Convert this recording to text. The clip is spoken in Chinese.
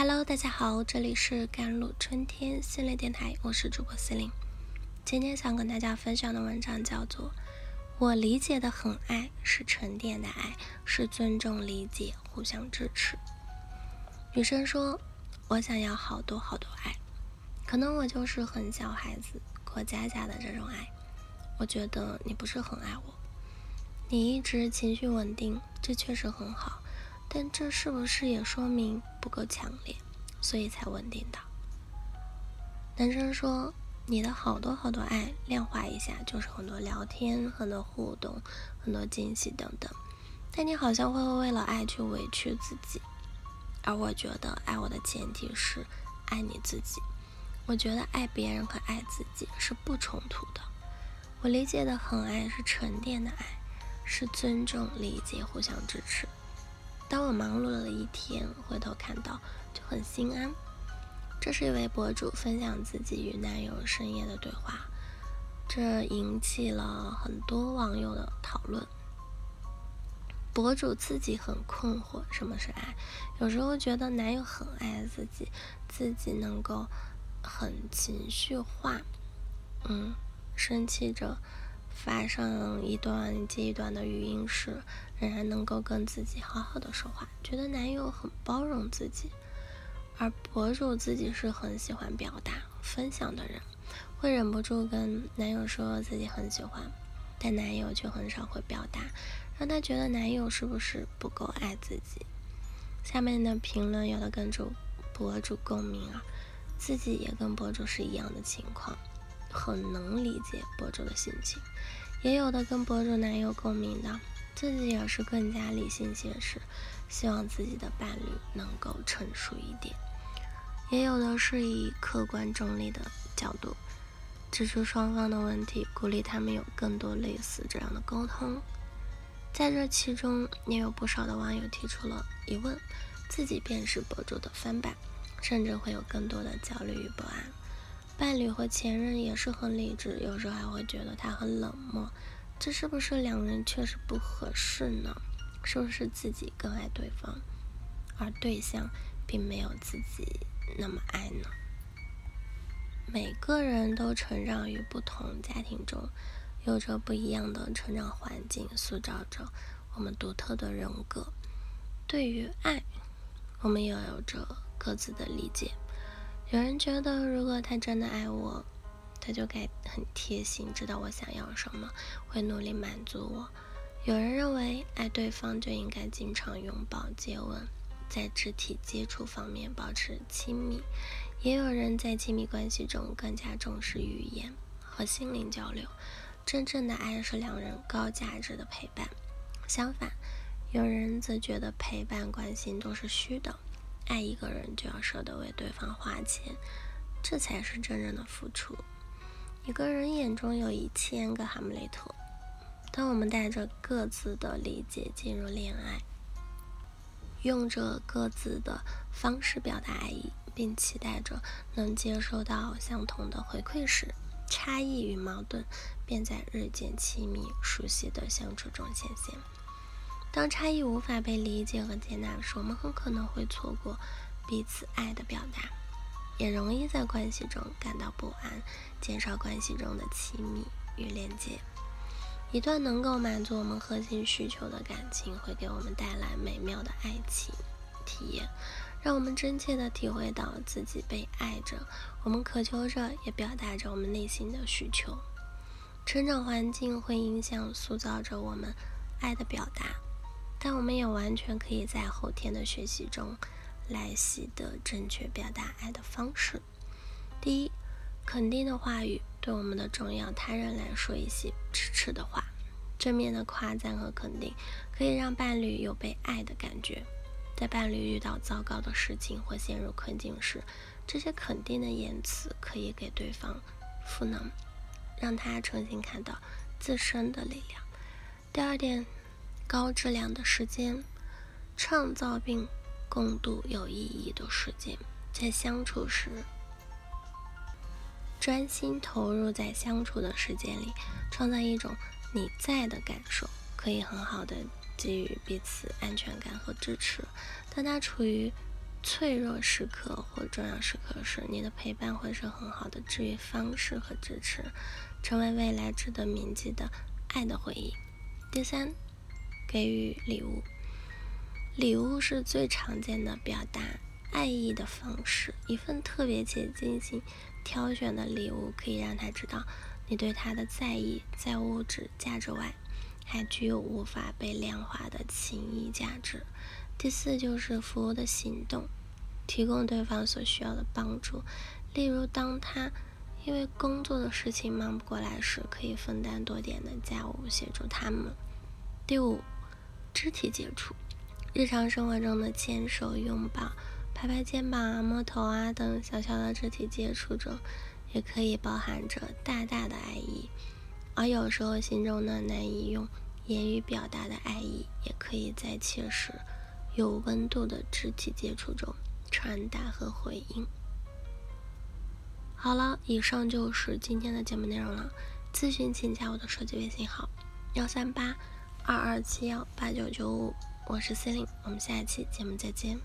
Hello，大家好，这里是甘露春天心灵电台，我是主播司令。今天想跟大家分享的文章叫做《我理解的很爱是沉淀的爱，是尊重、理解、互相支持》。女生说：“我想要好多好多爱，可能我就是很小孩子过家家的这种爱。我觉得你不是很爱我，你一直情绪稳定，这确实很好。”但这是不是也说明不够强烈，所以才稳定的？男生说：“你的好多好多爱，量化一下就是很多聊天、很多互动、很多惊喜等等。但你好像会为了爱去委屈自己，而我觉得爱我的前提是爱你自己。我觉得爱别人和爱自己是不冲突的。我理解的很爱是沉淀的爱，是尊重、理解、互相支持。”当我忙碌了一天，回头看到就很心安。这是一位博主分享自己与男友深夜的对话，这引起了很多网友的讨论。博主自己很困惑，什么是爱？有时候觉得男友很爱自己，自己能够很情绪化，嗯，生气着。发上一段接一段的语音时，仍然能够跟自己好好的说话，觉得男友很包容自己。而博主自己是很喜欢表达、分享的人，会忍不住跟男友说自己很喜欢，但男友却很少会表达，让他觉得男友是不是不够爱自己？下面的评论有的跟主博主共鸣啊，自己也跟博主是一样的情况。很能理解博主的心情，也有的跟博主男友共鸣的，自己也是更加理性现实，希望自己的伴侣能够成熟一点。也有的是以客观中立的角度，指出双方的问题，鼓励他们有更多类似这样的沟通。在这其中，也有不少的网友提出了疑问，自己便是博主的翻版，甚至会有更多的焦虑与不安。伴侣和前任也是很理智，有时候还会觉得他很冷漠，这是不是两人确实不合适呢？是不是自己更爱对方，而对象并没有自己那么爱呢？每个人都成长于不同家庭中，有着不一样的成长环境，塑造着我们独特的人格。对于爱，我们也有着各自的理解。有人觉得，如果他真的爱我，他就该很贴心，知道我想要什么，会努力满足我。有人认为，爱对方就应该经常拥抱、接吻，在肢体接触方面保持亲密。也有人在亲密关系中更加重视语言和心灵交流。真正的爱是两人高价值的陪伴。相反，有人则觉得陪伴、关心都是虚的。爱一个人就要舍得为对方花钱，这才是真正的付出。一个人眼中有一千个哈姆雷特。当我们带着各自的理解进入恋爱，用着各自的方式表达爱意，并期待着能接收到相同的回馈时，差异与矛盾便在日渐亲密、熟悉的相处中显现。当差异无法被理解和接纳时，我们很可能会错过彼此爱的表达，也容易在关系中感到不安，减少关系中的亲密与连接。一段能够满足我们核心需求的感情，会给我们带来美妙的爱情体验，让我们真切地体会到自己被爱着，我们渴求着，也表达着我们内心的需求。成长环境会影响、塑造着我们爱的表达。但我们也完全可以在后天的学习中来习得正确表达爱的方式。第一，肯定的话语对我们的重要他人来说一些支持的话，正面的夸赞和肯定可以让伴侣有被爱的感觉。在伴侣遇到糟糕的事情或陷入困境时，这些肯定的言辞可以给对方赋能，让他重新看到自身的力量。第二点。高质量的时间，创造并共度有意义的时间。在相处时，专心投入在相处的时间里，创造一种你在的感受，可以很好的给予彼此安全感和支持。当他处于脆弱时刻或重要时刻时，你的陪伴会是很好的治愈方式和支持，成为未来值得铭记的爱的回忆。第三，给予礼物。礼物是最常见的表达爱意的方式。一份特别且精心挑选的礼物，可以让他知道你对他的在意，在物质价值外，还具有无法被量化的情谊价值。第四就是服务的行动，提供对方所需要的帮助。例如，当他因为工作的事情忙不过来时，可以分担多点的家务，协助他们。第五，肢体接触。日常生活中的牵手、拥抱、拍拍肩膀啊、摸头啊等小小的肢体接触中，也可以包含着大大的爱意。而有时候，心中的难以用言语表达的爱意，也可以在切实、有温度的肢体接触中传达和回应。好了，以上就是今天的节目内容了。咨询请加我的手机微信号：幺三八二二七幺八九九五。我是司令，我们下一期节目再见。